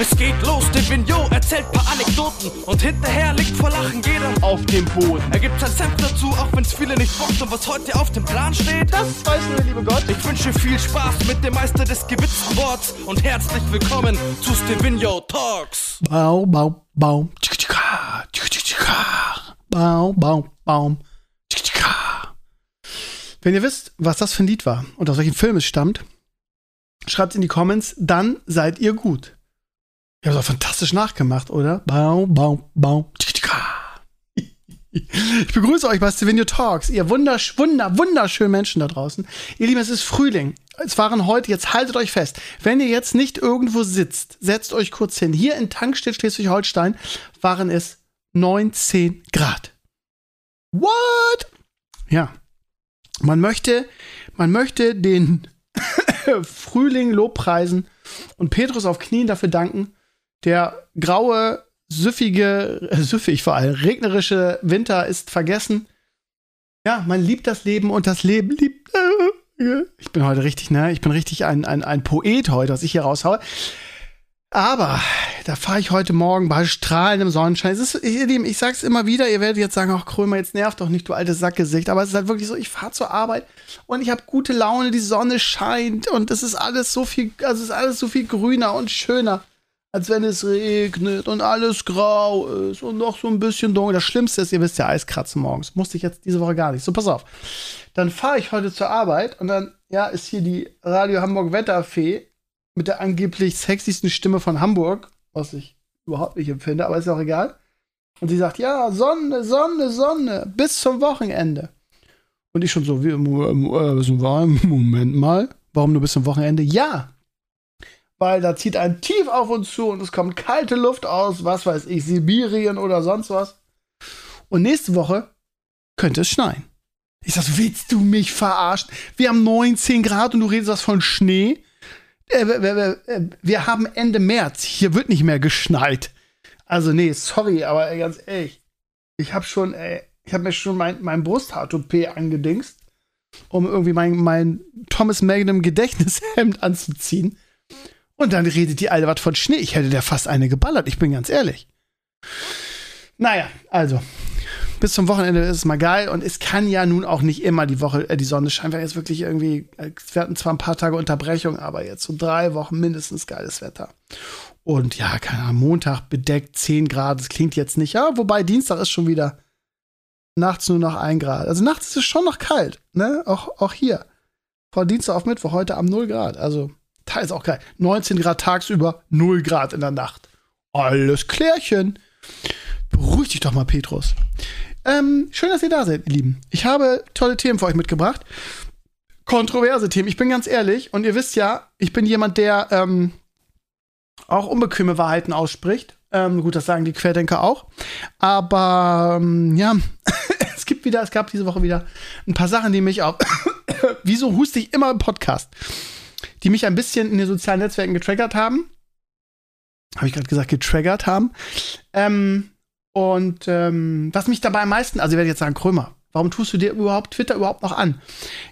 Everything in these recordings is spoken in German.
Es geht los, der Vignot erzählt paar Anekdoten und hinterher liegt vor Lachen jeder auf dem Boden. Er gibt sein Senf dazu, auch wenn's viele nicht bockt und was heute auf dem Plan steht. Das weiß nur der liebe Gott. Ich wünsche viel Spaß mit dem Meister des gewitzten Worts und herzlich willkommen zu Stevino Talks. Bau, bau, bau. Tschika, tschika, tschika, tschika. Bau, bau, baum. Tschika, tschika. Wenn ihr wisst, was das für ein Lied war und aus welchem Film es stammt, schreibt in die Comments, dann seid ihr gut. Ihr habt doch fantastisch nachgemacht, oder? Bau, bau, bau. Ich begrüße euch bei Stevenio Talks, ihr wundersch wunder, wunderschönen Menschen da draußen. Ihr Lieben, es ist Frühling. Es waren heute, jetzt haltet euch fest, wenn ihr jetzt nicht irgendwo sitzt, setzt euch kurz hin. Hier in Tankstedt Schleswig-Holstein waren es 19 Grad. What? Ja. Man möchte, man möchte den Frühling Lobpreisen und Petrus auf Knien dafür danken, der graue süffige, äh, süffig vor allem, regnerische Winter ist vergessen. Ja, man liebt das Leben und das Leben liebt. Äh, ich bin heute richtig, ne? Ich bin richtig ein, ein, ein Poet heute, was ich hier raushaue. Aber da fahre ich heute Morgen bei strahlendem Sonnenschein. Es ist, ihr Lieben, ich sag's immer wieder, ihr werdet jetzt sagen, ach Krömer, jetzt nervt doch nicht, du altes Sackgesicht. Aber es ist halt wirklich so, ich fahre zur Arbeit und ich habe gute Laune, die Sonne scheint und es ist alles so viel, also es ist alles so viel grüner und schöner als wenn es regnet und alles grau ist und noch so ein bisschen dunkel. Das Schlimmste ist, ihr wisst ja, Eiskratzen morgens. Musste ich jetzt diese Woche gar nicht. So, pass auf. Dann fahre ich heute zur Arbeit und dann, ja, ist hier die Radio Hamburg Wetterfee mit der angeblich sexiesten Stimme von Hamburg, was ich überhaupt nicht empfinde, aber ist auch egal. Und sie sagt, ja, Sonne, Sonne, Sonne, bis zum Wochenende. Und ich schon so, wie, äh, äh, Moment mal, warum nur bis zum Wochenende? Ja, weil da zieht ein Tief auf uns zu und es kommt kalte Luft aus, was weiß ich, Sibirien oder sonst was. Und nächste Woche könnte es schneien. Ich sag, willst du mich verarschen? Wir haben 19 Grad und du redest was von Schnee? Äh, äh, wir haben Ende März. Hier wird nicht mehr geschneit. Also, nee, sorry, aber ganz ehrlich. Ich habe schon, ey, ich habe mir schon mein, mein Brusthaar-Toupet angedingst, um irgendwie mein, mein Thomas Magnum Gedächtnishemd anzuziehen. Und dann redet die Alte was von Schnee. Ich hätte der fast eine geballert, ich bin ganz ehrlich. Naja, also. Bis zum Wochenende ist es mal geil und es kann ja nun auch nicht immer die Woche, äh, die Sonne scheint. Wir jetzt wirklich irgendwie, äh, wir hatten zwar ein paar Tage Unterbrechung, aber jetzt so drei Wochen mindestens geiles Wetter. Und ja, keine Ahnung, Montag bedeckt 10 Grad, das klingt jetzt nicht, ja, wobei Dienstag ist schon wieder nachts nur noch 1 Grad. Also nachts ist es schon noch kalt, ne? Auch, auch hier. Von Dienstag auf Mittwoch, heute am 0 Grad. Also ist auch geil. 19 Grad tagsüber, 0 Grad in der Nacht. Alles klärchen. Beruhig dich doch mal, Petrus. Ähm, schön, dass ihr da seid, ihr Lieben. Ich habe tolle Themen für euch mitgebracht. Kontroverse Themen. Ich bin ganz ehrlich und ihr wisst ja, ich bin jemand, der ähm, auch unbequeme Wahrheiten ausspricht. Ähm, gut, das sagen die Querdenker auch. Aber ähm, ja, es gibt wieder, es gab diese Woche wieder ein paar Sachen, die mich auch. Wieso huste ich immer im Podcast? Die mich ein bisschen in den sozialen Netzwerken getriggert haben. Habe ich gerade gesagt, getriggert haben. Ähm, und ähm, was mich dabei am meisten, also ich werde jetzt sagen, Krömer, warum tust du dir überhaupt Twitter überhaupt noch an?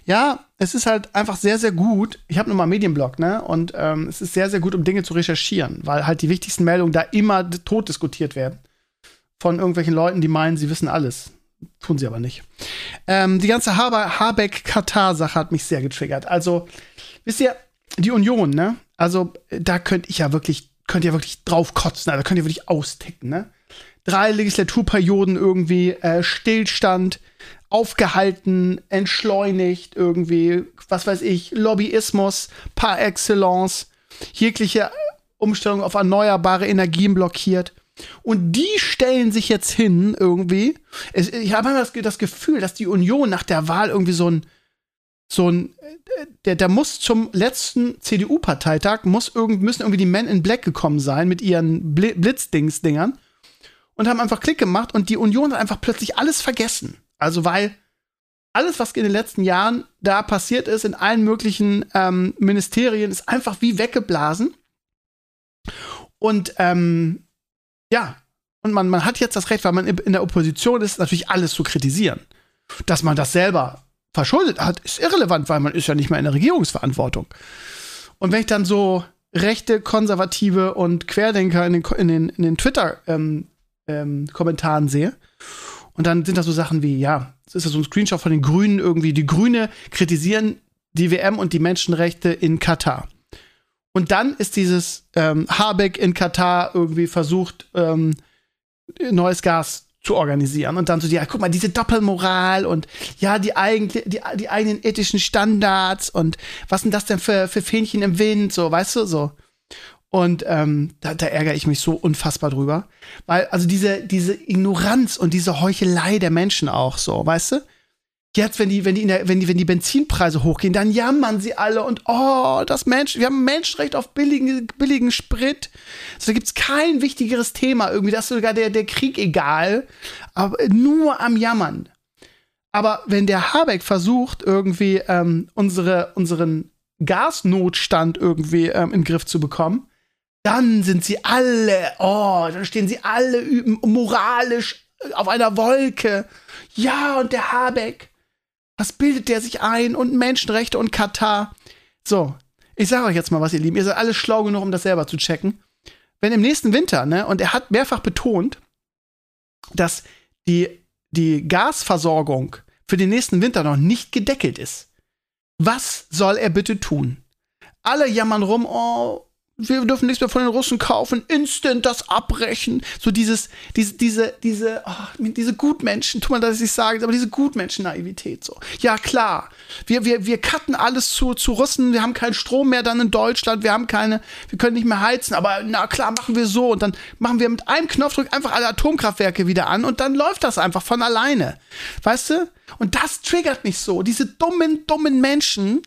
Ja, es ist halt einfach sehr, sehr gut. Ich habe nur mal einen Medienblog, ne? Und ähm, es ist sehr, sehr gut, um Dinge zu recherchieren, weil halt die wichtigsten Meldungen da immer tot diskutiert werden. Von irgendwelchen Leuten, die meinen, sie wissen alles. Tun sie aber nicht. Ähm, die ganze Habeck-Katar-Sache hat mich sehr getriggert. Also, wisst ihr, die Union, ne? Also, da könnte ich ja wirklich, könnt ihr wirklich drauf kotzen, also könnt ihr wirklich austicken, ne? Drei Legislaturperioden irgendwie, äh, Stillstand, aufgehalten, entschleunigt irgendwie, was weiß ich, Lobbyismus par excellence, jegliche Umstellung auf erneuerbare Energien blockiert. Und die stellen sich jetzt hin irgendwie. ich habe immer das, das Gefühl, dass die Union nach der Wahl irgendwie so ein, so ein, der, der muss zum letzten CDU-Parteitag, muss irgend, müssen irgendwie die Men in Black gekommen sein mit ihren Bl Blitzdings-Dingern und haben einfach Klick gemacht und die Union hat einfach plötzlich alles vergessen. Also, weil alles, was in den letzten Jahren da passiert ist, in allen möglichen ähm, Ministerien, ist einfach wie weggeblasen. Und ähm, ja, und man, man hat jetzt das Recht, weil man in der Opposition ist, natürlich alles zu kritisieren. Dass man das selber verschuldet hat, ist irrelevant, weil man ist ja nicht mehr in der Regierungsverantwortung. Und wenn ich dann so rechte, konservative und Querdenker in den, in den, in den Twitter-Kommentaren ähm, ähm, sehe. Und dann sind da so Sachen wie, ja, es ist ja so ein Screenshot von den Grünen irgendwie, die Grüne kritisieren die WM und die Menschenrechte in Katar. Und dann ist dieses ähm, Habeck in Katar irgendwie versucht, ähm, neues Gas zu organisieren und dann so, ja, guck mal, diese Doppelmoral und ja, die, eigen, die, die eigenen ethischen Standards und was sind das denn für, für Fähnchen im Wind, so, weißt du, so. Und ähm, da, da ärgere ich mich so unfassbar drüber. Weil, also diese, diese Ignoranz und diese Heuchelei der Menschen auch so, weißt du? Jetzt, wenn die, wenn die, der, wenn die, wenn die Benzinpreise hochgehen, dann jammern sie alle und oh, das Mensch, wir haben Menschenrecht auf billigen, billigen Sprit. So, da gibt's kein wichtigeres Thema irgendwie, das ist sogar der, der Krieg egal, aber nur am Jammern. Aber wenn der Habeck versucht, irgendwie ähm, unsere, unseren Gasnotstand irgendwie ähm, den Griff zu bekommen, dann sind sie alle, oh, dann stehen sie alle moralisch auf einer Wolke. Ja, und der Habeck, was bildet der sich ein? Und Menschenrechte und Katar. So, ich sage euch jetzt mal was, ihr Lieben. Ihr seid alle schlau genug, um das selber zu checken. Wenn im nächsten Winter, ne, und er hat mehrfach betont, dass die, die Gasversorgung für den nächsten Winter noch nicht gedeckelt ist. Was soll er bitte tun? Alle jammern rum, oh, wir dürfen nichts mehr von den Russen kaufen, instant das abbrechen. So dieses, diese, diese, diese, oh, diese Gutmenschen, tut man das nicht sagen, aber diese Gutmenschen-Naivität so. Ja, klar. Wir, wir, wir cutten alles zu, zu Russen, wir haben keinen Strom mehr dann in Deutschland, wir haben keine, wir können nicht mehr heizen, aber na klar, machen wir so und dann machen wir mit einem Knopfdruck einfach alle Atomkraftwerke wieder an und dann läuft das einfach von alleine. Weißt du? Und das triggert mich so. Diese dummen, dummen Menschen,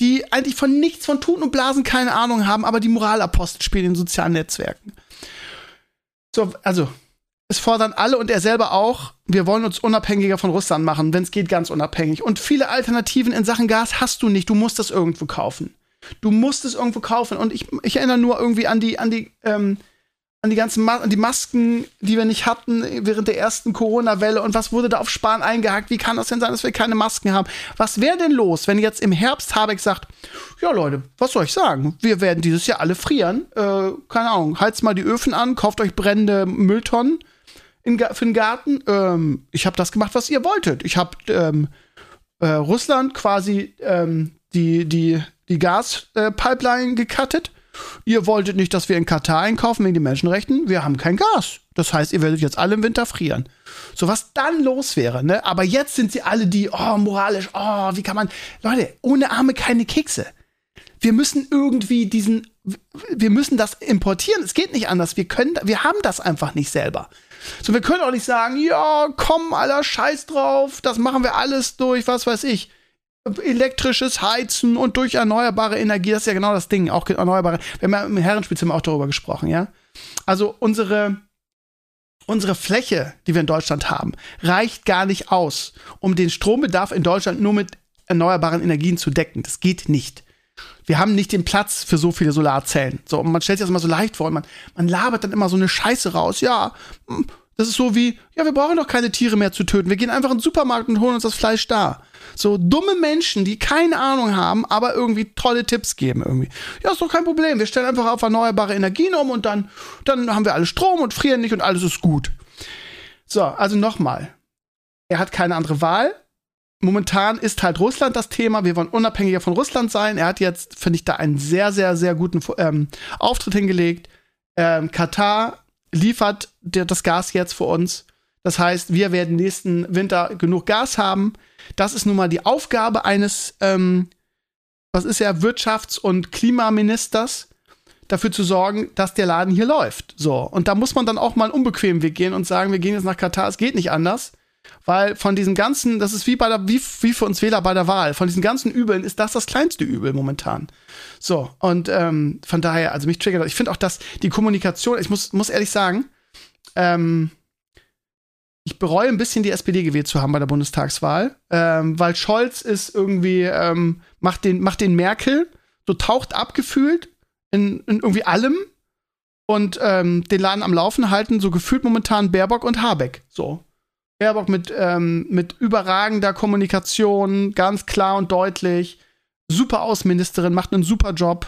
die eigentlich von nichts von Tun und Blasen keine Ahnung haben, aber die Moralapostel spielen in sozialen Netzwerken. So, also, es fordern alle und er selber auch, wir wollen uns unabhängiger von Russland machen, wenn es geht, ganz unabhängig. Und viele Alternativen in Sachen Gas hast du nicht, du musst das irgendwo kaufen. Du musst es irgendwo kaufen. Und ich, ich erinnere nur irgendwie an die, an die ähm, an die ganzen Ma die Masken, die wir nicht hatten während der ersten Corona-Welle und was wurde da auf Sparen eingehakt? Wie kann das denn sein, dass wir keine Masken haben? Was wäre denn los, wenn jetzt im Herbst Habeck sagt, ja Leute, was soll ich sagen? Wir werden dieses Jahr alle frieren. Äh, keine Ahnung, heizt mal die Öfen an, kauft euch brennende Mülltonnen für den Garten. Ähm, ich habe das gemacht, was ihr wolltet. Ich habe ähm, äh, Russland quasi ähm, die, die, die Gaspipeline äh, gecuttet Ihr wolltet nicht, dass wir in Katar einkaufen wegen den Menschenrechten. Wir haben kein Gas. Das heißt, ihr werdet jetzt alle im Winter frieren. So was dann los wäre, ne? Aber jetzt sind sie alle die, oh, moralisch, oh, wie kann man. Leute, ohne Arme keine Kekse. Wir müssen irgendwie diesen, wir müssen das importieren. Es geht nicht anders. Wir können, wir haben das einfach nicht selber. So, wir können auch nicht sagen, ja, komm, aller Scheiß drauf, das machen wir alles durch, was weiß ich elektrisches Heizen und durch erneuerbare Energie, das ist ja genau das Ding, auch erneuerbare. Wir haben ja im Herrenspielzimmer auch darüber gesprochen, ja. Also unsere, unsere Fläche, die wir in Deutschland haben, reicht gar nicht aus, um den Strombedarf in Deutschland nur mit erneuerbaren Energien zu decken. Das geht nicht. Wir haben nicht den Platz für so viele Solarzellen. So, und man stellt sich das immer so leicht vor und man, man labert dann immer so eine Scheiße raus. Ja, hm, das ist so wie, ja, wir brauchen doch keine Tiere mehr zu töten. Wir gehen einfach in den Supermarkt und holen uns das Fleisch da. So dumme Menschen, die keine Ahnung haben, aber irgendwie tolle Tipps geben irgendwie. Ja, ist doch kein Problem. Wir stellen einfach auf erneuerbare Energien um und dann, dann haben wir alle Strom und frieren nicht und alles ist gut. So, also nochmal. Er hat keine andere Wahl. Momentan ist halt Russland das Thema. Wir wollen unabhängiger von Russland sein. Er hat jetzt, finde ich, da einen sehr, sehr, sehr guten ähm, Auftritt hingelegt. Ähm, Katar liefert der, das Gas jetzt für uns. Das heißt, wir werden nächsten Winter genug Gas haben. Das ist nun mal die Aufgabe eines, ähm, was ist ja, Wirtschafts- und Klimaministers, dafür zu sorgen, dass der Laden hier läuft. So. Und da muss man dann auch mal einen unbequemen Weg gehen und sagen, wir gehen jetzt nach Katar, es geht nicht anders. Weil von diesem ganzen, das ist wie bei der, wie, wie für uns Wähler bei der Wahl, von diesen ganzen Übeln ist das das kleinste Übel momentan. So, und ähm, von daher, also mich triggert, ich finde auch, dass die Kommunikation, ich muss, muss ehrlich sagen, ähm, ich bereue ein bisschen, die SPD gewählt zu haben bei der Bundestagswahl, ähm, weil Scholz ist irgendwie, ähm, macht, den, macht den Merkel, so taucht abgefühlt in, in irgendwie allem und ähm, den Laden am Laufen halten, so gefühlt momentan Baerbock und Habeck. So. Baerbock mit, ähm, mit überragender Kommunikation, ganz klar und deutlich. Super Außenministerin, macht einen super Job.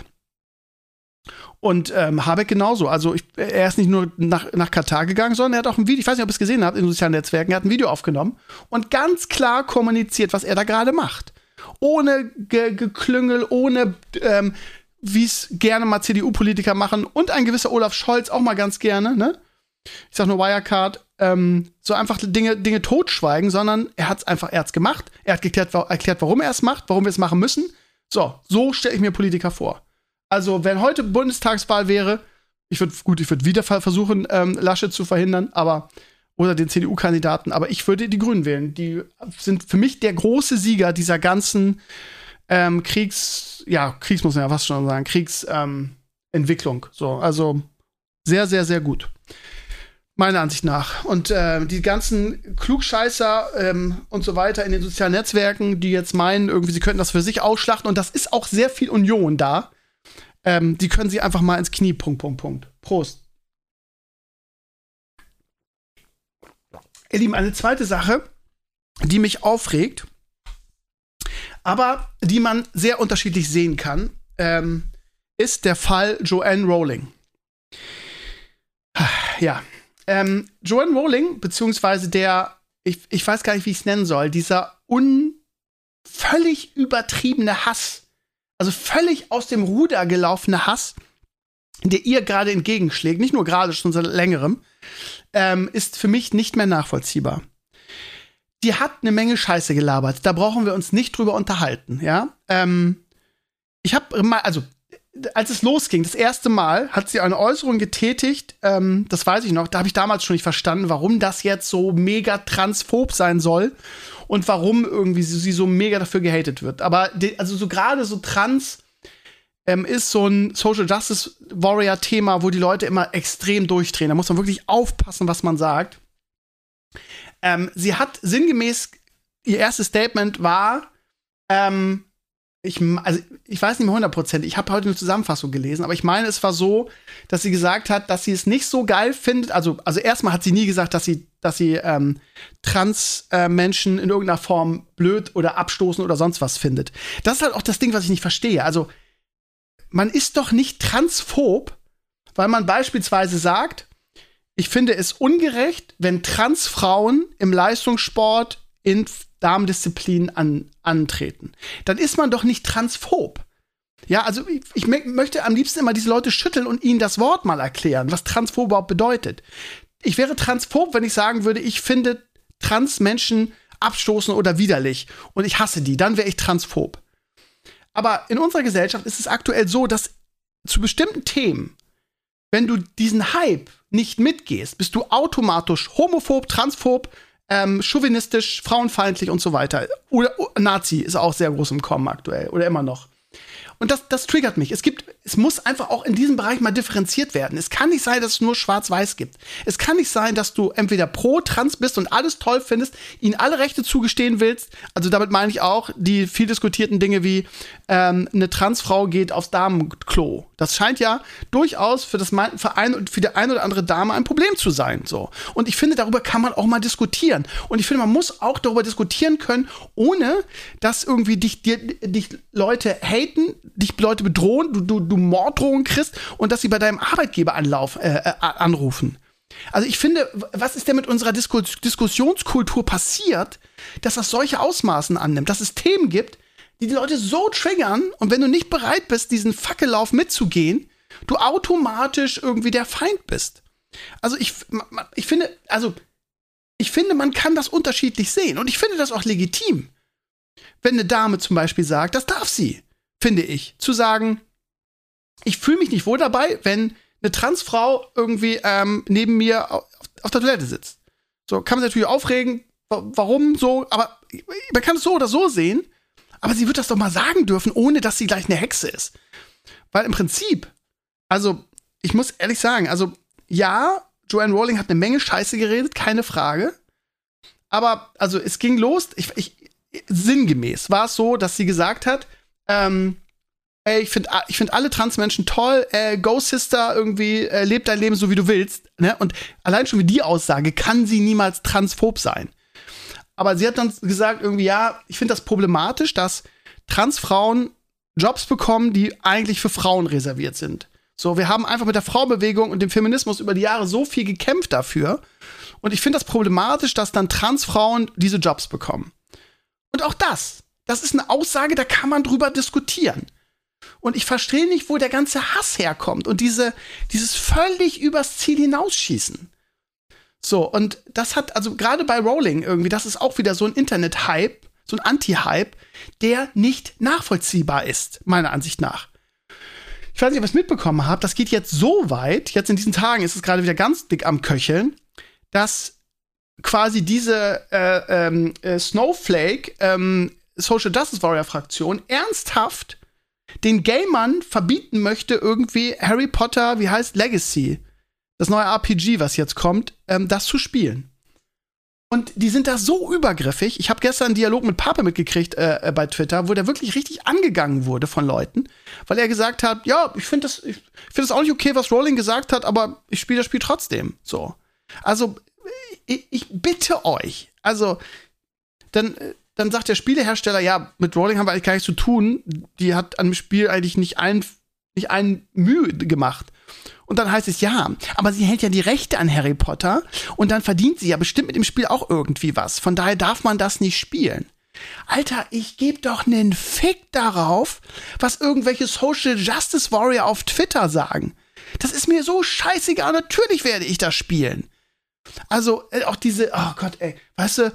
Und ähm, Habeck genauso. Also ich, er ist nicht nur nach, nach Katar gegangen, sondern er hat auch ein Video, ich weiß nicht, ob ihr es gesehen habt in sozialen Netzwerken, er hat ein Video aufgenommen und ganz klar kommuniziert, was er da gerade macht. Ohne Ge Geklüngel, ohne ähm, wie es gerne mal CDU-Politiker machen und ein gewisser Olaf Scholz auch mal ganz gerne, ne? Ich sag nur Wirecard, ähm, so einfach Dinge, Dinge totschweigen, sondern er hat es einfach, er hat's gemacht, er hat geklärt, erklärt, warum er es macht, warum wir es machen müssen. So, so stelle ich mir Politiker vor. Also, wenn heute Bundestagswahl wäre, ich würde, gut, ich würde wieder versuchen, ähm, Laschet zu verhindern, aber, oder den CDU-Kandidaten, aber ich würde die Grünen wählen. Die sind für mich der große Sieger dieser ganzen ähm, Kriegs, ja, Kriegs muss man ja fast schon sagen, Kriegsentwicklung. So, also sehr, sehr, sehr gut. Meiner Ansicht nach. Und äh, die ganzen Klugscheißer ähm, und so weiter in den sozialen Netzwerken, die jetzt meinen, irgendwie, sie könnten das für sich ausschlachten, und das ist auch sehr viel Union da ähm, die können sie einfach mal ins Knie. Punkt, Punkt, Punkt. Prost. Ihr Lieben, eine zweite Sache, die mich aufregt, aber die man sehr unterschiedlich sehen kann, ähm, ist der Fall Joanne Rowling. Ja, ähm, Joanne Rowling, beziehungsweise der, ich, ich weiß gar nicht, wie ich es nennen soll, dieser un, völlig übertriebene Hass also völlig aus dem Ruder gelaufene Hass, der ihr gerade entgegenschlägt, nicht nur gerade, schon seit längerem, ähm, ist für mich nicht mehr nachvollziehbar. Die hat eine Menge Scheiße gelabert. Da brauchen wir uns nicht drüber unterhalten, ja. Ähm, ich habe mal, also als es losging, das erste Mal, hat sie eine Äußerung getätigt, ähm, das weiß ich noch, da habe ich damals schon nicht verstanden, warum das jetzt so mega transphob sein soll und warum irgendwie sie, sie so mega dafür gehatet wird. Aber die, also so gerade so trans ähm, ist so ein Social Justice Warrior Thema, wo die Leute immer extrem durchdrehen. Da muss man wirklich aufpassen, was man sagt. Ähm, sie hat sinngemäß ihr erstes Statement war, ähm, ich, also ich weiß nicht mehr hundertprozentig, ich habe heute eine Zusammenfassung gelesen, aber ich meine, es war so, dass sie gesagt hat, dass sie es nicht so geil findet. Also, also erstmal hat sie nie gesagt, dass sie, dass sie ähm, Trans-Menschen äh, in irgendeiner Form blöd oder abstoßen oder sonst was findet. Das ist halt auch das Ding, was ich nicht verstehe. Also, man ist doch nicht transphob, weil man beispielsweise sagt, ich finde es ungerecht, wenn Transfrauen im Leistungssport in Darmdisziplinen an, antreten. Dann ist man doch nicht transphob. Ja, also ich, ich möchte am liebsten immer diese Leute schütteln und ihnen das Wort mal erklären, was transphob überhaupt bedeutet. Ich wäre transphob, wenn ich sagen würde, ich finde Transmenschen abstoßen oder widerlich und ich hasse die, dann wäre ich transphob. Aber in unserer Gesellschaft ist es aktuell so, dass zu bestimmten Themen, wenn du diesen Hype nicht mitgehst, bist du automatisch homophob, transphob, ähm, chauvinistisch, frauenfeindlich und so weiter. Oder oh, Nazi ist auch sehr groß im Kommen aktuell oder immer noch. Und das, das triggert mich. Es gibt, es muss einfach auch in diesem Bereich mal differenziert werden. Es kann nicht sein, dass es nur schwarz-weiß gibt. Es kann nicht sein, dass du entweder pro trans bist und alles toll findest, ihnen alle Rechte zugestehen willst. Also damit meine ich auch die viel diskutierten Dinge wie ähm, eine Transfrau geht aufs Damenklo. Das scheint ja durchaus für das Verein und für die eine oder andere Dame ein Problem zu sein. So. Und ich finde, darüber kann man auch mal diskutieren. Und ich finde, man muss auch darüber diskutieren können, ohne dass irgendwie dich, dich, dich Leute haten, dich Leute bedrohen, du, du, du Morddrohungen kriegst und dass sie bei deinem Arbeitgeber Anlauf, äh, äh, anrufen. Also ich finde, was ist denn mit unserer Diskus Diskussionskultur passiert, dass das solche Ausmaßen annimmt, dass es Themen gibt, die die Leute so triggern und wenn du nicht bereit bist, diesen Fackellauf mitzugehen, du automatisch irgendwie der Feind bist. Also ich, ich finde, also ich finde, man kann das unterschiedlich sehen und ich finde das auch legitim. Wenn eine Dame zum Beispiel sagt, das darf sie finde ich. Zu sagen, ich fühle mich nicht wohl dabei, wenn eine Transfrau irgendwie ähm, neben mir auf, auf, der Toilette sitzt. So kann man sich natürlich aufregen, warum so, aber man kann es so oder so sehen, aber sie wird das doch mal sagen dürfen, ohne dass sie gleich eine Hexe ist. Weil im Prinzip, also ich muss ehrlich sagen, also ja, Joanne Rowling hat eine Menge Scheiße geredet, keine Frage. Aber also es ging los, ich, ich, sinngemäß war es so, dass sie gesagt hat, ähm, ey, ich finde ich find alle Transmenschen toll, äh, Go Sister, irgendwie, äh, lebt dein Leben so, wie du willst. Ne? Und allein schon wie die Aussage kann sie niemals transphob sein. Aber sie hat dann gesagt, irgendwie, ja, ich finde das problematisch, dass Transfrauen Jobs bekommen, die eigentlich für Frauen reserviert sind. So, wir haben einfach mit der Frauenbewegung und dem Feminismus über die Jahre so viel gekämpft dafür. Und ich finde das problematisch, dass dann Transfrauen diese Jobs bekommen. Und auch das, das ist eine Aussage, da kann man drüber diskutieren. Und ich verstehe nicht, wo der ganze Hass herkommt und diese, dieses völlig übers Ziel hinausschießen. So, und das hat, also gerade bei Rowling irgendwie, das ist auch wieder so ein Internet-Hype, so ein Anti-Hype, der nicht nachvollziehbar ist, meiner Ansicht nach. Ich weiß nicht, ob ihr es mitbekommen habt, das geht jetzt so weit, jetzt in diesen Tagen ist es gerade wieder ganz dick am Köcheln, dass quasi diese äh, ähm, äh, Snowflake ähm, Social Justice Warrior Fraktion ernsthaft den Gamern verbieten möchte, irgendwie Harry Potter, wie heißt Legacy, das neue RPG, was jetzt kommt, ähm, das zu spielen. Und die sind da so übergriffig. Ich habe gestern einen Dialog mit Pape mitgekriegt äh, äh, bei Twitter, wo der wirklich richtig angegangen wurde von Leuten, weil er gesagt hat, ja, ich finde das, ich finde das auch nicht okay, was Rowling gesagt hat, aber ich spiele das Spiel trotzdem. So. Also, ich, ich bitte euch, also, dann, dann sagt der Spielehersteller, ja, mit Rowling haben wir eigentlich gar nichts zu tun. Die hat an dem Spiel eigentlich nicht ein, nicht ein Mühe gemacht. Und dann heißt es ja, aber sie hält ja die Rechte an Harry Potter und dann verdient sie ja bestimmt mit dem Spiel auch irgendwie was. Von daher darf man das nicht spielen. Alter, ich gebe doch nen Fick darauf, was irgendwelche Social Justice Warrior auf Twitter sagen. Das ist mir so scheißegal. Natürlich werde ich das spielen. Also, äh, auch diese, oh Gott, ey, weißt du,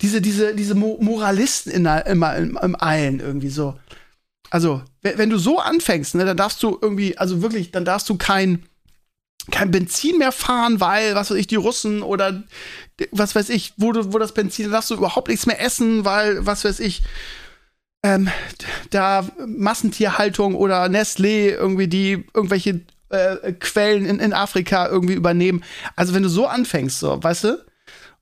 diese, diese, diese Mo Moralisten in, immer im, im Eilen irgendwie so also, wenn du so anfängst, ne, dann darfst du irgendwie, also wirklich, dann darfst du kein, kein Benzin mehr fahren, weil, was weiß ich, die Russen oder was weiß ich, wo, du, wo das Benzin, dann darfst du überhaupt nichts mehr essen, weil, was weiß ich, ähm, da Massentierhaltung oder Nestlé irgendwie, die irgendwelche äh, Quellen in, in Afrika irgendwie übernehmen. Also, wenn du so anfängst, so, weißt du,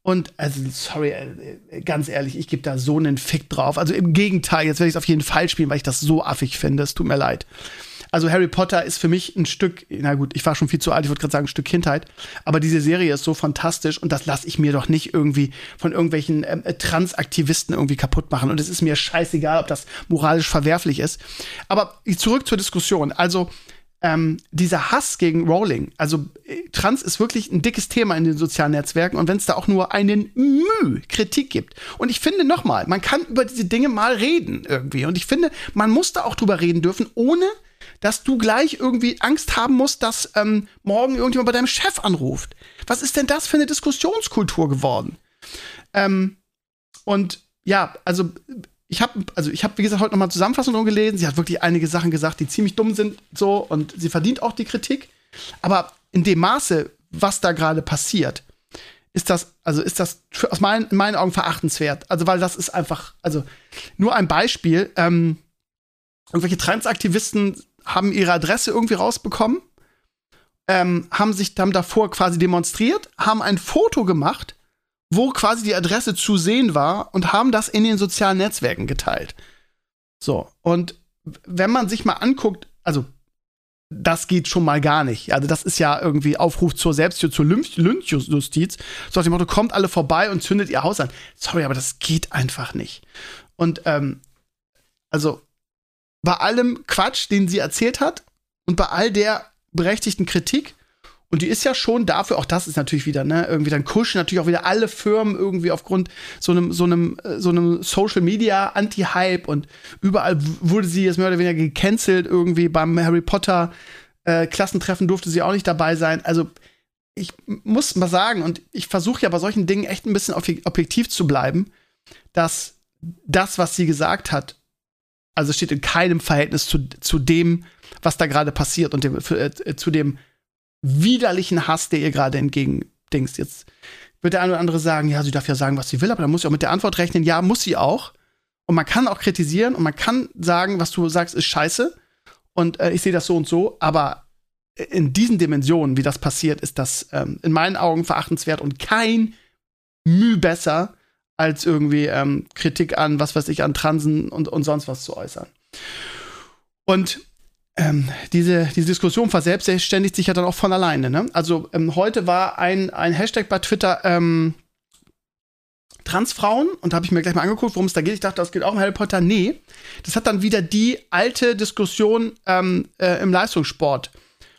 und also, sorry, äh, ganz ehrlich, ich gebe da so einen Fick drauf. Also im Gegenteil, jetzt werde ich es auf jeden Fall spielen, weil ich das so affig finde. Es tut mir leid. Also Harry Potter ist für mich ein Stück, na gut, ich war schon viel zu alt, ich würde gerade sagen, ein Stück Kindheit. Aber diese Serie ist so fantastisch und das lasse ich mir doch nicht irgendwie von irgendwelchen ähm, äh, Transaktivisten irgendwie kaputt machen. Und es ist mir scheißegal, ob das moralisch verwerflich ist. Aber zurück zur Diskussion. Also, ähm, dieser Hass gegen Rowling, also äh, Trans ist wirklich ein dickes Thema in den sozialen Netzwerken und wenn es da auch nur einen Mühe Kritik gibt. Und ich finde nochmal, man kann über diese Dinge mal reden irgendwie. Und ich finde, man muss da auch drüber reden dürfen, ohne dass du gleich irgendwie Angst haben musst, dass ähm, morgen irgendjemand bei deinem Chef anruft. Was ist denn das für eine Diskussionskultur geworden? Ähm, und ja, also ich habe, also ich habe, wie gesagt, heute nochmal Zusammenfassung gelesen. Sie hat wirklich einige Sachen gesagt, die ziemlich dumm sind, so und sie verdient auch die Kritik. Aber in dem Maße, was da gerade passiert, ist das, also ist das aus meinen, in meinen Augen verachtenswert. Also, weil das ist einfach, also nur ein Beispiel. Ähm, irgendwelche Transaktivisten haben ihre Adresse irgendwie rausbekommen, ähm, haben sich dann davor quasi demonstriert, haben ein Foto gemacht wo quasi die Adresse zu sehen war und haben das in den sozialen Netzwerken geteilt. So, und wenn man sich mal anguckt, also das geht schon mal gar nicht. Also das ist ja irgendwie Aufruf zur Selbsttür, zur Lynchjustiz. So nach dem Motto, kommt alle vorbei und zündet ihr Haus an. Sorry, aber das geht einfach nicht. Und ähm, also bei allem Quatsch, den sie erzählt hat und bei all der berechtigten Kritik, und die ist ja schon dafür, auch das ist natürlich wieder, ne, irgendwie dann kuschen natürlich auch wieder alle Firmen irgendwie aufgrund so einem, so einem, äh, so einem Social Media Anti-Hype und überall wurde sie jetzt mehr oder weniger gecancelt irgendwie beim Harry Potter äh, Klassentreffen durfte sie auch nicht dabei sein. Also ich muss mal sagen, und ich versuche ja bei solchen Dingen echt ein bisschen objektiv zu bleiben, dass das, was sie gesagt hat, also steht in keinem Verhältnis zu, zu dem, was da gerade passiert und dem, äh, zu dem widerlichen Hass, der ihr gerade entgegendingst. Jetzt wird der eine oder andere sagen, ja, sie darf ja sagen, was sie will, aber dann muss sie auch mit der Antwort rechnen, ja, muss sie auch. Und man kann auch kritisieren und man kann sagen, was du sagst, ist scheiße. Und äh, ich sehe das so und so, aber in diesen Dimensionen, wie das passiert, ist das ähm, in meinen Augen verachtenswert und kein Mühe besser, als irgendwie ähm, Kritik an, was weiß ich, an Transen und, und sonst was zu äußern. Und ähm, diese, diese Diskussion verselbstständigt sich ja dann auch von alleine. Ne? Also ähm, heute war ein, ein Hashtag bei Twitter, ähm, Transfrauen, und da habe ich mir gleich mal angeguckt, worum es da geht. Ich dachte, das geht auch um Harry Potter. Nee, das hat dann wieder die alte Diskussion ähm, äh, im Leistungssport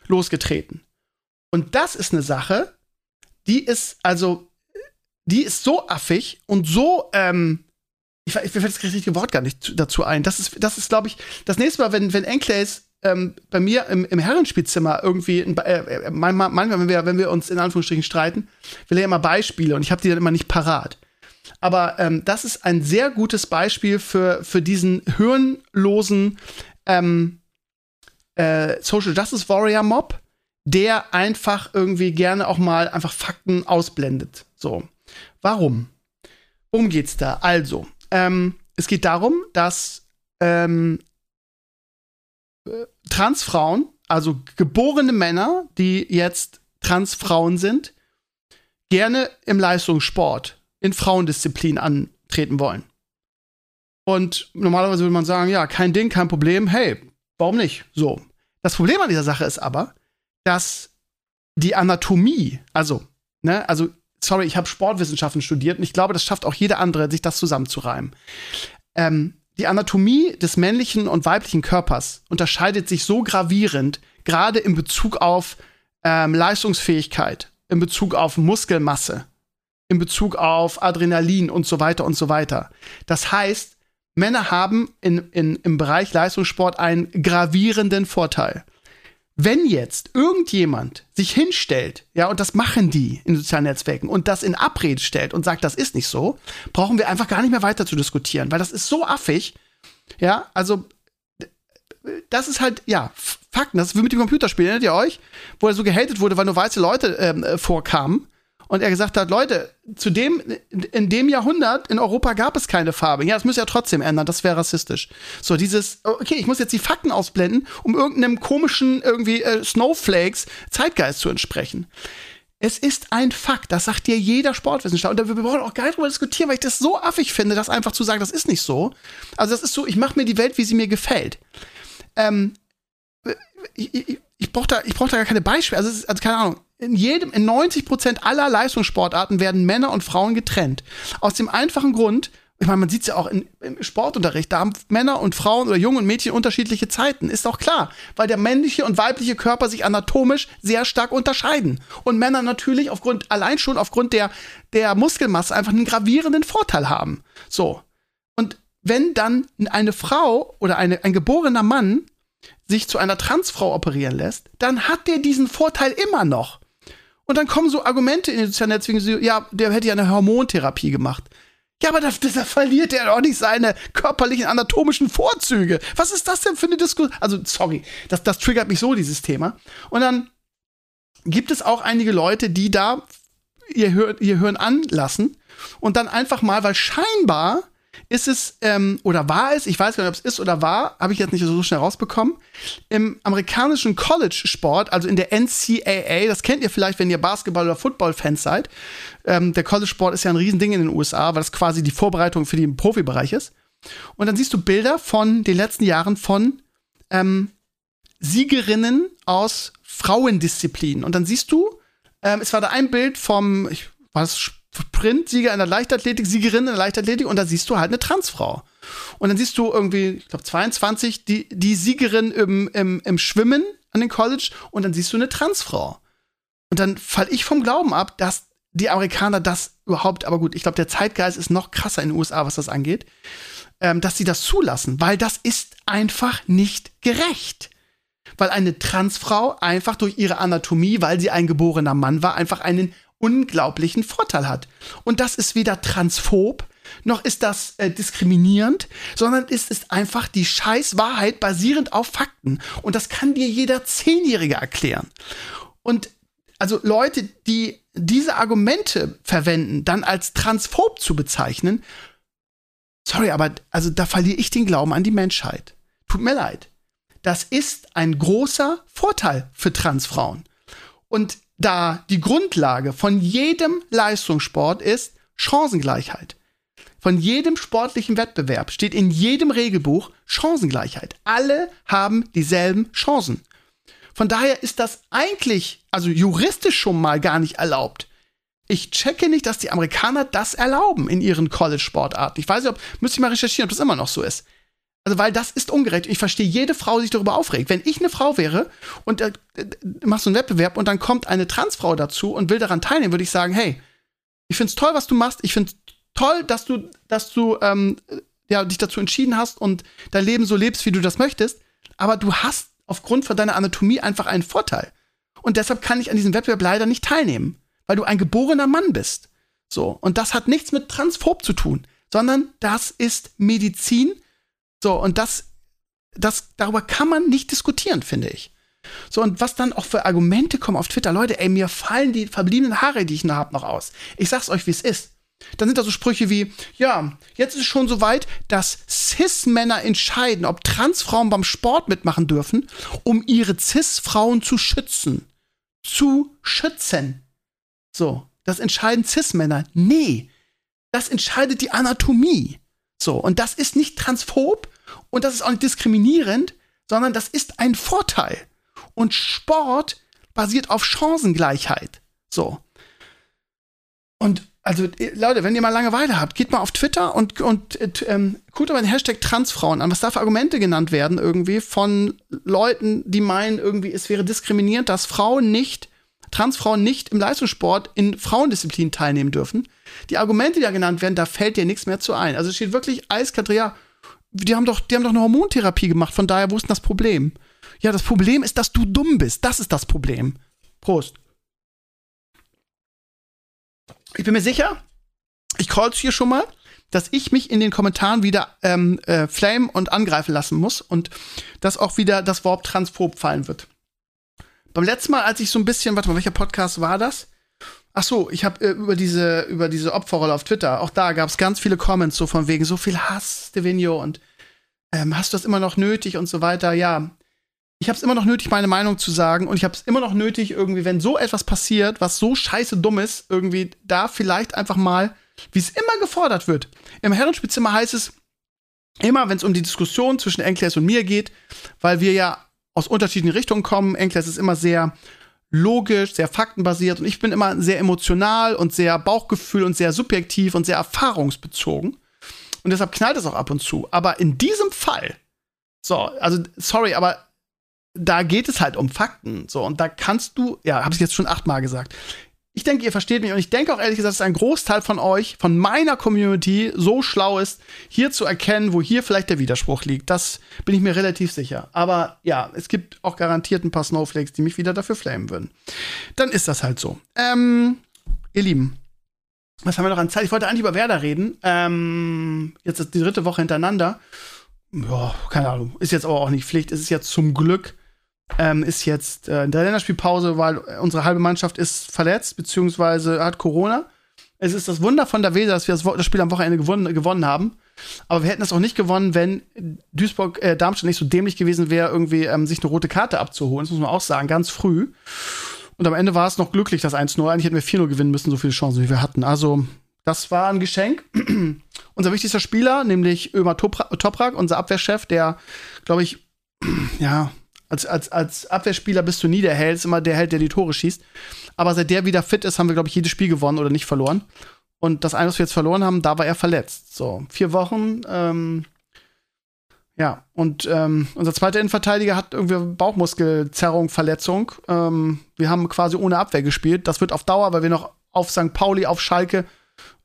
losgetreten. Und das ist eine Sache, die ist also, die ist so affig und so, ähm, ich, ich fällt das richtige Wort gar nicht dazu ein. Das ist, das ist, glaube ich, das nächste Mal, wenn, wenn Enclays ähm, bei mir im, im Herrenspielzimmer irgendwie, äh, äh, manchmal, wenn wir, wenn wir uns in Anführungsstrichen streiten, will er immer Beispiele und ich habe die dann immer nicht parat. Aber ähm, das ist ein sehr gutes Beispiel für, für diesen hirnlosen ähm, äh, Social Justice Warrior Mob, der einfach irgendwie gerne auch mal einfach Fakten ausblendet. So. Warum? Worum geht's da? Also, ähm, es geht darum, dass ähm, äh, Transfrauen, also geborene Männer, die jetzt Transfrauen sind, gerne im Leistungssport in Frauendisziplin antreten wollen. Und normalerweise würde man sagen, ja, kein Ding, kein Problem, hey, warum nicht? So. Das Problem an dieser Sache ist aber, dass die Anatomie, also, ne, also, sorry, ich habe Sportwissenschaften studiert und ich glaube, das schafft auch jeder andere, sich das zusammenzureimen. Ähm, die Anatomie des männlichen und weiblichen Körpers unterscheidet sich so gravierend, gerade in Bezug auf ähm, Leistungsfähigkeit, in Bezug auf Muskelmasse, in Bezug auf Adrenalin und so weiter und so weiter. Das heißt, Männer haben in, in, im Bereich Leistungssport einen gravierenden Vorteil. Wenn jetzt irgendjemand sich hinstellt, ja, und das machen die in sozialen Netzwerken und das in Abrede stellt und sagt, das ist nicht so, brauchen wir einfach gar nicht mehr weiter zu diskutieren, weil das ist so affig. Ja, also das ist halt, ja, Fakten. Das ist wie mit dem Computerspiel, erinnert ihr euch? Wo er so gehatet wurde, weil nur weiße Leute ähm, äh, vorkamen und er gesagt hat, Leute, zu dem, in dem Jahrhundert in Europa gab es keine Farbe. Ja, das müsst ihr ja trotzdem ändern, das wäre rassistisch. So, dieses, okay, ich muss jetzt die Fakten ausblenden, um irgendeinem komischen, irgendwie äh, Snowflakes Zeitgeist zu entsprechen. Es ist ein Fakt, das sagt dir jeder Sportwissenschaftler. Und wir brauchen auch gar nicht darüber diskutieren, weil ich das so affig finde, das einfach zu sagen, das ist nicht so. Also, das ist so, ich mache mir die Welt, wie sie mir gefällt. Ähm, ich, ich, ich brauche da, brauch da gar keine Beispiele. Also, also keine Ahnung in jedem, in 90 Prozent aller Leistungssportarten werden Männer und Frauen getrennt. Aus dem einfachen Grund, ich meine, man sieht es ja auch in, im Sportunterricht, da haben Männer und Frauen oder Junge und Mädchen unterschiedliche Zeiten. Ist auch klar, weil der männliche und weibliche Körper sich anatomisch sehr stark unterscheiden. Und Männer natürlich aufgrund, allein schon aufgrund der, der Muskelmasse einfach einen gravierenden Vorteil haben. So. Und wenn dann eine Frau oder eine, ein geborener Mann sich zu einer Transfrau operieren lässt, dann hat der diesen Vorteil immer noch. Und dann kommen so Argumente in den sozialen Netzwerken, so, ja, der hätte ja eine Hormontherapie gemacht. Ja, aber da, da verliert er doch nicht seine körperlichen anatomischen Vorzüge. Was ist das denn für eine Diskussion? Also, sorry, das, das triggert mich so, dieses Thema. Und dann gibt es auch einige Leute, die da ihr, ihr Hören anlassen und dann einfach mal, weil scheinbar ist es, ähm, oder war es, ich weiß gar nicht, ob es ist oder war, habe ich jetzt nicht so schnell rausbekommen, im amerikanischen College-Sport, also in der NCAA, das kennt ihr vielleicht, wenn ihr Basketball- oder Football-Fans seid. Ähm, der College-Sport ist ja ein Riesending in den USA, weil das quasi die Vorbereitung für den Profibereich ist. Und dann siehst du Bilder von den letzten Jahren von ähm, Siegerinnen aus Frauendisziplinen. Und dann siehst du, ähm, es war da ein Bild vom, ich, war das Sprintsieger in der Leichtathletik, Siegerin in der Leichtathletik und da siehst du halt eine Transfrau. Und dann siehst du irgendwie, ich glaube 22, die, die Siegerin im, im, im Schwimmen an den College und dann siehst du eine Transfrau. Und dann fall ich vom Glauben ab, dass die Amerikaner das überhaupt, aber gut, ich glaube, der Zeitgeist ist noch krasser in den USA, was das angeht, ähm, dass sie das zulassen, weil das ist einfach nicht gerecht. Weil eine Transfrau einfach durch ihre Anatomie, weil sie ein geborener Mann war, einfach einen unglaublichen Vorteil hat. Und das ist weder transphob, noch ist das äh, diskriminierend, sondern es ist einfach die scheiß Wahrheit basierend auf Fakten. Und das kann dir jeder Zehnjährige erklären. Und also Leute, die diese Argumente verwenden, dann als transphob zu bezeichnen, sorry, aber also da verliere ich den Glauben an die Menschheit. Tut mir leid. Das ist ein großer Vorteil für Transfrauen. Und da die Grundlage von jedem Leistungssport ist Chancengleichheit. Von jedem sportlichen Wettbewerb steht in jedem Regelbuch Chancengleichheit. Alle haben dieselben Chancen. Von daher ist das eigentlich, also juristisch schon mal gar nicht erlaubt, ich checke nicht, dass die Amerikaner das erlauben in ihren College-Sportarten. Ich weiß nicht, ob, müsste ich mal recherchieren, ob das immer noch so ist. Also, weil das ist ungerecht. Ich verstehe jede Frau, die sich darüber aufregt. Wenn ich eine Frau wäre und äh, machst so einen Wettbewerb und dann kommt eine Transfrau dazu und will daran teilnehmen, würde ich sagen, hey, ich find's toll, was du machst. Ich find's toll, dass du, dass du ähm, ja, dich dazu entschieden hast und dein Leben so lebst, wie du das möchtest. Aber du hast aufgrund von deiner Anatomie einfach einen Vorteil. Und deshalb kann ich an diesem Wettbewerb leider nicht teilnehmen, weil du ein geborener Mann bist. So. Und das hat nichts mit Transphob zu tun, sondern das ist Medizin. So. Und das, das, darüber kann man nicht diskutieren, finde ich. So, und was dann auch für Argumente kommen auf Twitter, Leute, ey, mir fallen die verbliebenen Haare, die ich noch habe, noch aus. Ich sag's euch, wie es ist. Dann sind da so Sprüche wie, ja, jetzt ist es schon so weit, dass Cis-Männer entscheiden, ob Transfrauen beim Sport mitmachen dürfen, um ihre Cis-Frauen zu schützen. Zu schützen. So, das entscheiden Cis-Männer. Nee, das entscheidet die Anatomie. So, und das ist nicht transphob und das ist auch nicht diskriminierend, sondern das ist ein Vorteil. Und Sport basiert auf Chancengleichheit. So. Und also Leute, wenn ihr mal Langeweile habt, geht mal auf Twitter und, und äh, ähm, guckt mal den Hashtag Transfrauen an. Was da für Argumente genannt werden irgendwie von Leuten, die meinen irgendwie, es wäre diskriminierend, dass Frauen nicht, Transfrauen nicht im Leistungssport in Frauendisziplinen teilnehmen dürfen. Die Argumente, die da genannt werden, da fällt dir nichts mehr zu ein. Also es steht wirklich eiskalt, ja, die haben doch, die haben doch eine Hormontherapie gemacht, von daher, wo ist denn das Problem? Ja, das Problem ist, dass du dumm bist. Das ist das Problem. Prost. Ich bin mir sicher, ich call's hier schon mal, dass ich mich in den Kommentaren wieder ähm, äh, flame und angreifen lassen muss und dass auch wieder das Wort transphob fallen wird. Beim letzten Mal, als ich so ein bisschen, warte mal, welcher Podcast war das? Ach so, ich habe äh, über diese über diese Opferrolle auf Twitter, auch da gab es ganz viele Comments so von wegen so viel Hass, Devigno und ähm, hast du das immer noch nötig und so weiter. Ja, ich habe es immer noch nötig, meine Meinung zu sagen und ich habe es immer noch nötig, irgendwie, wenn so etwas passiert, was so scheiße dumm ist, irgendwie da vielleicht einfach mal, wie es immer gefordert wird. Im Herrenspielzimmer heißt es immer, wenn es um die Diskussion zwischen Enkles und mir geht, weil wir ja aus unterschiedlichen Richtungen kommen. Enkles ist immer sehr logisch, sehr faktenbasiert und ich bin immer sehr emotional und sehr Bauchgefühl und sehr subjektiv und sehr erfahrungsbezogen. Und deshalb knallt es auch ab und zu. Aber in diesem Fall, so, also sorry, aber da geht es halt um Fakten. So, und da kannst du, ja, habe ich jetzt schon achtmal gesagt. Ich denke, ihr versteht mich und ich denke auch ehrlich gesagt, dass ein Großteil von euch, von meiner Community, so schlau ist, hier zu erkennen, wo hier vielleicht der Widerspruch liegt. Das bin ich mir relativ sicher. Aber ja, es gibt auch garantiert ein paar Snowflakes, die mich wieder dafür flamen würden. Dann ist das halt so. Ähm, ihr Lieben, was haben wir noch an Zeit? Ich wollte eigentlich über Werder reden. Ähm, jetzt ist die dritte Woche hintereinander. Ja, keine Ahnung. Ist jetzt aber auch nicht Pflicht. Es ist jetzt zum Glück ähm, ist jetzt äh, in der Länderspielpause, weil unsere halbe Mannschaft ist verletzt, beziehungsweise hat Corona. Es ist das Wunder von der Weser, dass wir das, das Spiel am Wochenende gewonnen, gewonnen haben. Aber wir hätten es auch nicht gewonnen, wenn Duisburg, äh, Darmstadt nicht so dämlich gewesen wäre, irgendwie ähm, sich eine rote Karte abzuholen. Das muss man auch sagen, ganz früh. Und am Ende war es noch glücklich, das 1-0. Eigentlich hätten wir 4-0 gewinnen müssen, so viele Chancen, wie wir hatten. Also, das war ein Geschenk. unser wichtigster Spieler, nämlich Ömer Toprak, unser Abwehrchef, der, glaube ich, ja, als, als, als Abwehrspieler bist du nie der Held, ist immer der Held, der die Tore schießt. Aber seit der wieder fit ist, haben wir, glaube ich, jedes Spiel gewonnen oder nicht verloren. Und das eine, was wir jetzt verloren haben, da war er verletzt. So, vier Wochen. Ähm, ja, und ähm, unser zweiter Innenverteidiger hat irgendwie Bauchmuskelzerrung, Verletzung. Ähm, wir haben quasi ohne Abwehr gespielt. Das wird auf Dauer, weil wir noch auf St. Pauli, auf Schalke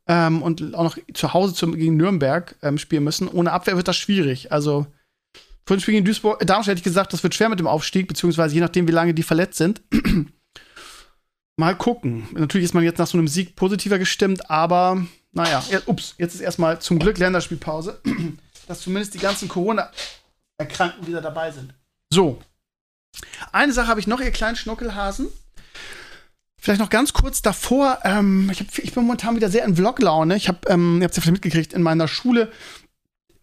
ähm, und auch noch zu Hause zum, gegen Nürnberg ähm, spielen müssen. Ohne Abwehr wird das schwierig. Also vor dem Spiel gegen Duisburg, äh, Darmstadt hätte ich gesagt, das wird schwer mit dem Aufstieg, beziehungsweise je nachdem, wie lange die verletzt sind. mal gucken. Natürlich ist man jetzt nach so einem Sieg positiver gestimmt, aber naja, ja, ups, jetzt ist erstmal zum Glück Länderspielpause, dass zumindest die ganzen Corona-Erkrankten wieder dabei sind. So. Eine Sache habe ich noch, ihr kleinen Schnuckelhasen. Vielleicht noch ganz kurz davor, ähm, ich, hab, ich, bin momentan wieder sehr in Vlog-Laune. Ich habe, ähm, ihr habt es ja vielleicht mitgekriegt, in meiner Schule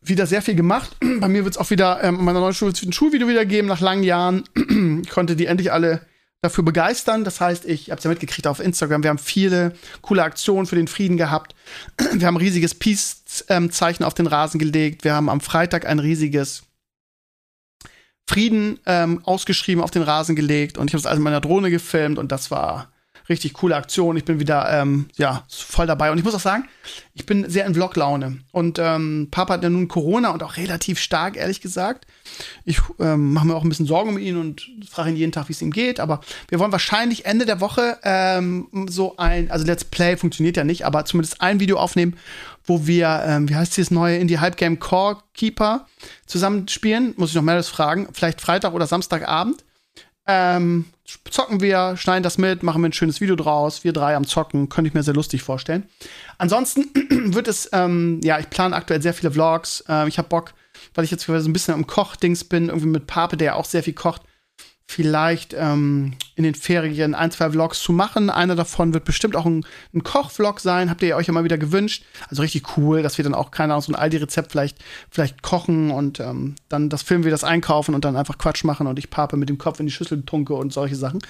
wieder sehr viel gemacht. Bei mir wird es auch wieder, ähm, in meiner neuen Schule ein Schulvideo wieder geben nach langen Jahren. ich konnte die endlich alle dafür begeistern. Das heißt, ich habe es ja mitgekriegt auf Instagram. Wir haben viele coole Aktionen für den Frieden gehabt. Wir haben ein riesiges Peace-Zeichen auf den Rasen gelegt. Wir haben am Freitag ein riesiges Frieden ähm, ausgeschrieben auf den Rasen gelegt. Und ich habe es also in meiner Drohne gefilmt und das war richtig coole Aktion. Ich bin wieder ähm, ja voll dabei und ich muss auch sagen, ich bin sehr in Vlog-Laune und ähm, Papa hat ja nun Corona und auch relativ stark, ehrlich gesagt. Ich ähm, mache mir auch ein bisschen Sorgen um ihn und frage ihn jeden Tag, wie es ihm geht. Aber wir wollen wahrscheinlich Ende der Woche ähm, so ein, also Let's Play funktioniert ja nicht, aber zumindest ein Video aufnehmen, wo wir, ähm, wie heißt dieses neue Indie Hype Game Core Keeper zusammen spielen. Muss ich noch mehr fragen. Vielleicht Freitag oder Samstagabend. Ähm, zocken wir, schneiden das mit, machen wir ein schönes Video draus. Wir drei am Zocken, könnte ich mir sehr lustig vorstellen. Ansonsten wird es, ähm, ja, ich plane aktuell sehr viele Vlogs. Äh, ich habe Bock, weil ich jetzt so ein bisschen am Kochdings bin, irgendwie mit Pape, der ja auch sehr viel kocht, vielleicht ähm, in den Ferien ein, zwei Vlogs zu machen. Einer davon wird bestimmt auch ein, ein Kochvlog sein, habt ihr euch ja mal wieder gewünscht. Also richtig cool, dass wir dann auch, keine Ahnung, so ein Aldi-Rezept vielleicht, vielleicht kochen und ähm, dann das filmen wir das einkaufen und dann einfach Quatsch machen und ich pape mit dem Kopf in die Schüssel tunke und solche Sachen.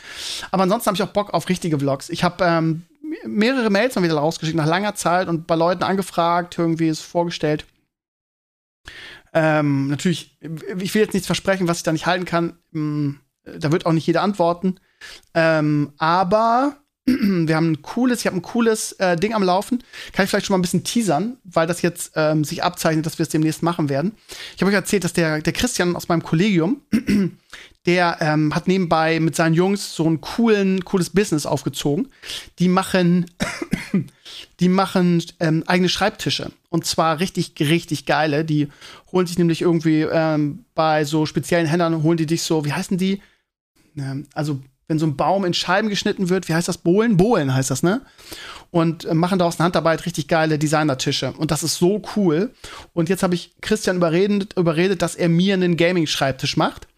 Aber ansonsten habe ich auch Bock auf richtige Vlogs. Ich habe ähm, mehrere Mails mal wieder rausgeschickt nach langer Zeit und bei Leuten angefragt, irgendwie es vorgestellt. Ähm, natürlich, ich will jetzt nichts versprechen, was ich da nicht halten kann. Hm, da wird auch nicht jeder antworten. Ähm, aber wir haben ein cooles, ich habe ein cooles äh, Ding am Laufen. Kann ich vielleicht schon mal ein bisschen teasern, weil das jetzt ähm, sich abzeichnet, dass wir es demnächst machen werden. Ich habe euch erzählt, dass der, der Christian aus meinem Kollegium, der ähm, hat nebenbei mit seinen Jungs so ein coolen, cooles Business aufgezogen. Die machen, die machen ähm, eigene Schreibtische. Und zwar richtig, richtig geile. Die holen sich nämlich irgendwie ähm, bei so speziellen Händlern, holen die dich so, wie heißen die? Ähm, also wenn so ein Baum in Scheiben geschnitten wird, wie heißt das? Bohlen? Bohlen heißt das, ne? Und äh, machen daraus eine Handarbeit richtig geile Designertische. Und das ist so cool. Und jetzt habe ich Christian überredet, überredet, dass er mir einen Gaming-Schreibtisch macht.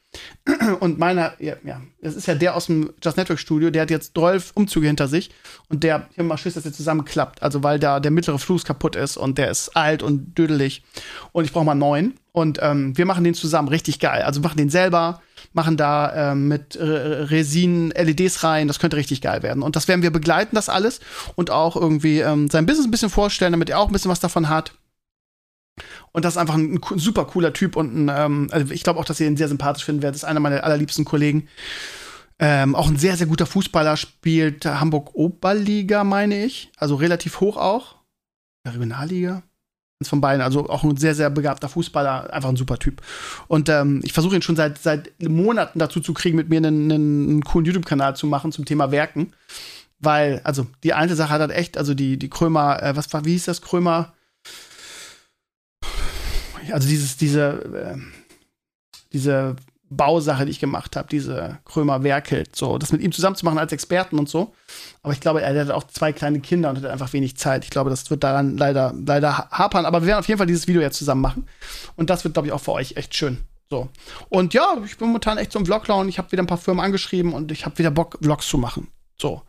Und meiner, ja, ja, das ist ja der aus dem Just Network Studio, der hat jetzt 12 Umzüge hinter sich und der, ich habe mal Schiss, dass der zusammenklappt. Also, weil da der mittlere Fluss kaputt ist und der ist alt und dödelig. Und ich brauche mal einen neuen. Und ähm, wir machen den zusammen richtig geil. Also, machen den selber, machen da ähm, mit äh, Resin LEDs rein. Das könnte richtig geil werden. Und das werden wir begleiten, das alles. Und auch irgendwie ähm, sein Business ein bisschen vorstellen, damit er auch ein bisschen was davon hat. Und das ist einfach ein, super cooler Typ und ein, ähm, also ich glaube auch, dass ihr ihn sehr sympathisch finden werdet. Ist einer meiner allerliebsten Kollegen. Ähm, auch ein sehr, sehr guter Fußballer, spielt Hamburg Oberliga, meine ich. Also relativ hoch auch. Regionalliga. Eins von beiden. Also auch ein sehr, sehr begabter Fußballer. Einfach ein super Typ. Und ähm, ich versuche ihn schon seit, seit Monaten dazu zu kriegen, mit mir einen, einen coolen YouTube-Kanal zu machen zum Thema Werken. Weil, also die eine Sache hat halt echt, also die, die Krömer, äh, was war, wie hieß das, Krömer? Also dieses, diese, äh, diese Bausache, die ich gemacht habe, diese Krömer werkelt, so, das mit ihm zusammen zu machen als Experten und so. Aber ich glaube, er hat auch zwei kleine Kinder und hat einfach wenig Zeit. Ich glaube, das wird daran leider, leider hapern. Aber wir werden auf jeden Fall dieses Video jetzt zusammen machen. Und das wird, glaube ich, auch für euch echt schön. So. Und ja, ich bin momentan echt so im Vlog-Laune. Ich habe wieder ein paar Firmen angeschrieben und ich habe wieder Bock, Vlogs zu machen. So.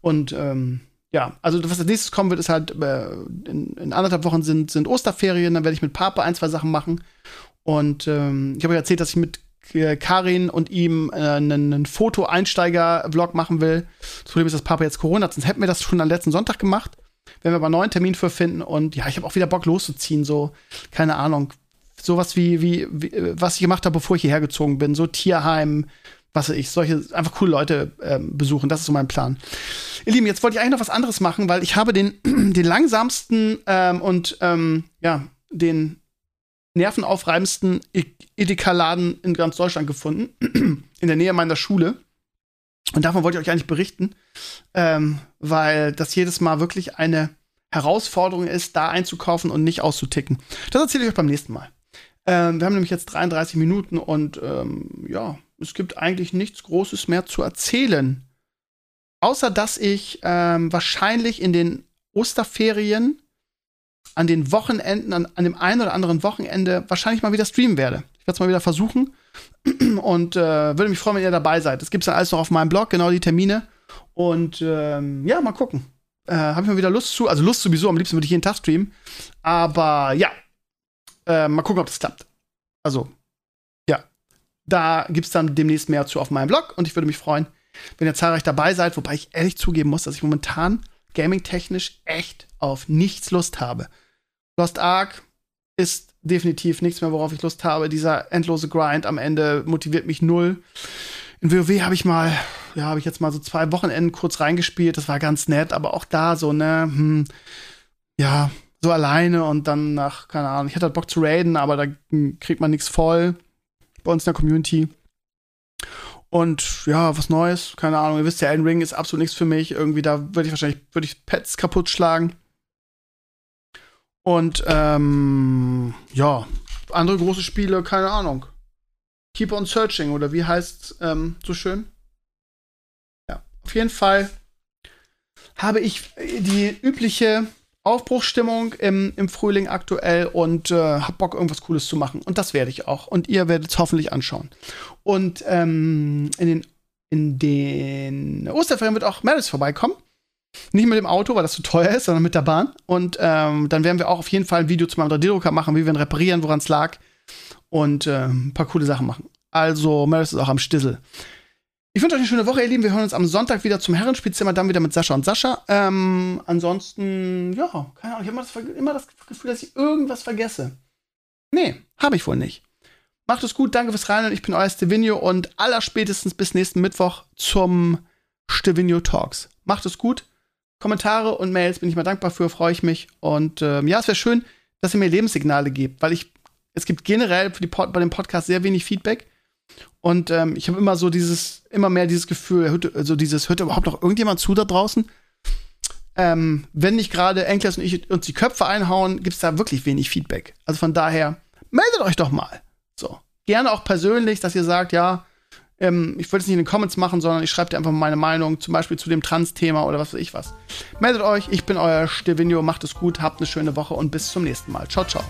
Und ähm, ja, also was als nächstes kommen wird, ist halt, äh, in, in, anderthalb Wochen sind, sind Osterferien, dann werde ich mit Papa ein, zwei Sachen machen. Und ähm, ich habe euch erzählt, dass ich mit äh, Karin und ihm äh, einen, einen Foto-Einsteiger-Vlog machen will. Das Problem ist, dass Papa jetzt Corona hat, sonst hätten wir das schon am letzten Sonntag gemacht. Wenn wir aber einen neuen Termin für finden und ja, ich habe auch wieder Bock loszuziehen, so, keine Ahnung. Sowas wie, wie, wie was ich gemacht habe, bevor ich hierher gezogen bin. So Tierheim, was weiß ich, solche einfach coole Leute ähm, besuchen. Das ist so mein Plan. Ihr Lieben, jetzt wollte ich eigentlich noch was anderes machen, weil ich habe den, den langsamsten ähm, und ähm, ja, den nervenaufreibendsten Edeka-Laden in ganz Deutschland gefunden, in der Nähe meiner Schule. Und davon wollte ich euch eigentlich berichten, ähm, weil das jedes Mal wirklich eine Herausforderung ist, da einzukaufen und nicht auszuticken. Das erzähle ich euch beim nächsten Mal. Ähm, wir haben nämlich jetzt 33 Minuten und ähm, ja, es gibt eigentlich nichts Großes mehr zu erzählen. Außer dass ich ähm, wahrscheinlich in den Osterferien an den Wochenenden, an, an, dem einen oder anderen Wochenende wahrscheinlich mal wieder streamen werde. Ich werde es mal wieder versuchen und äh, würde mich freuen, wenn ihr dabei seid. Das gibt es dann alles noch auf meinem Blog, genau die Termine. Und ähm, ja, mal gucken. Äh, Habe ich mal wieder Lust zu. Also Lust sowieso, am liebsten würde ich jeden Tag streamen. Aber ja, äh, mal gucken, ob das klappt. Also, da gibt es dann demnächst mehr zu auf meinem Blog und ich würde mich freuen, wenn ihr zahlreich dabei seid, wobei ich ehrlich zugeben muss, dass ich momentan gaming-technisch echt auf nichts Lust habe. Lost Ark ist definitiv nichts mehr, worauf ich Lust habe. Dieser endlose Grind am Ende motiviert mich null. In WoW habe ich mal ja, habe ich jetzt mal so zwei Wochenenden kurz reingespielt. Das war ganz nett, aber auch da so, ne, hm, ja, so alleine und dann nach, keine Ahnung, ich hatte halt Bock zu raiden, aber da kriegt man nichts voll bei uns in der Community. Und ja, was Neues, keine Ahnung. Ihr wisst ja, Elden Ring ist absolut nichts für mich. Irgendwie, da würde ich wahrscheinlich, würde ich Pets kaputt schlagen. Und ähm, ja, andere große Spiele, keine Ahnung. Keep on Searching oder wie heißt ähm, so schön? Ja, auf jeden Fall habe ich die übliche Aufbruchsstimmung im, im Frühling aktuell und äh, hab Bock, irgendwas Cooles zu machen. Und das werde ich auch. Und ihr werdet es hoffentlich anschauen. Und ähm, in den, in den Osterferien wird auch Meredith vorbeikommen. Nicht mit dem Auto, weil das zu teuer ist, sondern mit der Bahn. Und ähm, dann werden wir auch auf jeden Fall ein Video zu meinem 3D-Drucker machen, wie wir ihn reparieren, woran es lag. Und äh, ein paar coole Sachen machen. Also, Meredith ist auch am Stissel. Ich wünsche euch eine schöne Woche, ihr Lieben. Wir hören uns am Sonntag wieder zum Herrenspielzimmer, dann wieder mit Sascha und Sascha. Ähm, ansonsten, ja, keine Ahnung, ich habe immer, immer das Gefühl, dass ich irgendwas vergesse. Nee, habe ich wohl nicht. Macht es gut, danke fürs Rein ich bin euer Stevenio und allerspätestens bis nächsten Mittwoch zum Stevenio Talks. Macht es gut. Kommentare und Mails bin ich mal dankbar für, freue ich mich. Und ähm, ja, es wäre schön, dass ihr mir Lebenssignale gebt, weil ich, es gibt generell für die bei dem Podcast sehr wenig Feedback. Und ähm, ich habe immer so dieses, immer mehr dieses Gefühl, also dieses, hört überhaupt noch irgendjemand zu da draußen? Ähm, wenn nicht gerade Enkles und ich uns die Köpfe einhauen, gibt es da wirklich wenig Feedback. Also von daher, meldet euch doch mal. So. Gerne auch persönlich, dass ihr sagt, ja, ähm, ich will es nicht in den Comments machen, sondern ich schreibe dir einfach meine Meinung, zum Beispiel zu dem Trans-Thema oder was weiß ich was. Meldet euch, ich bin euer Stevenio, macht es gut, habt eine schöne Woche und bis zum nächsten Mal. Ciao, ciao.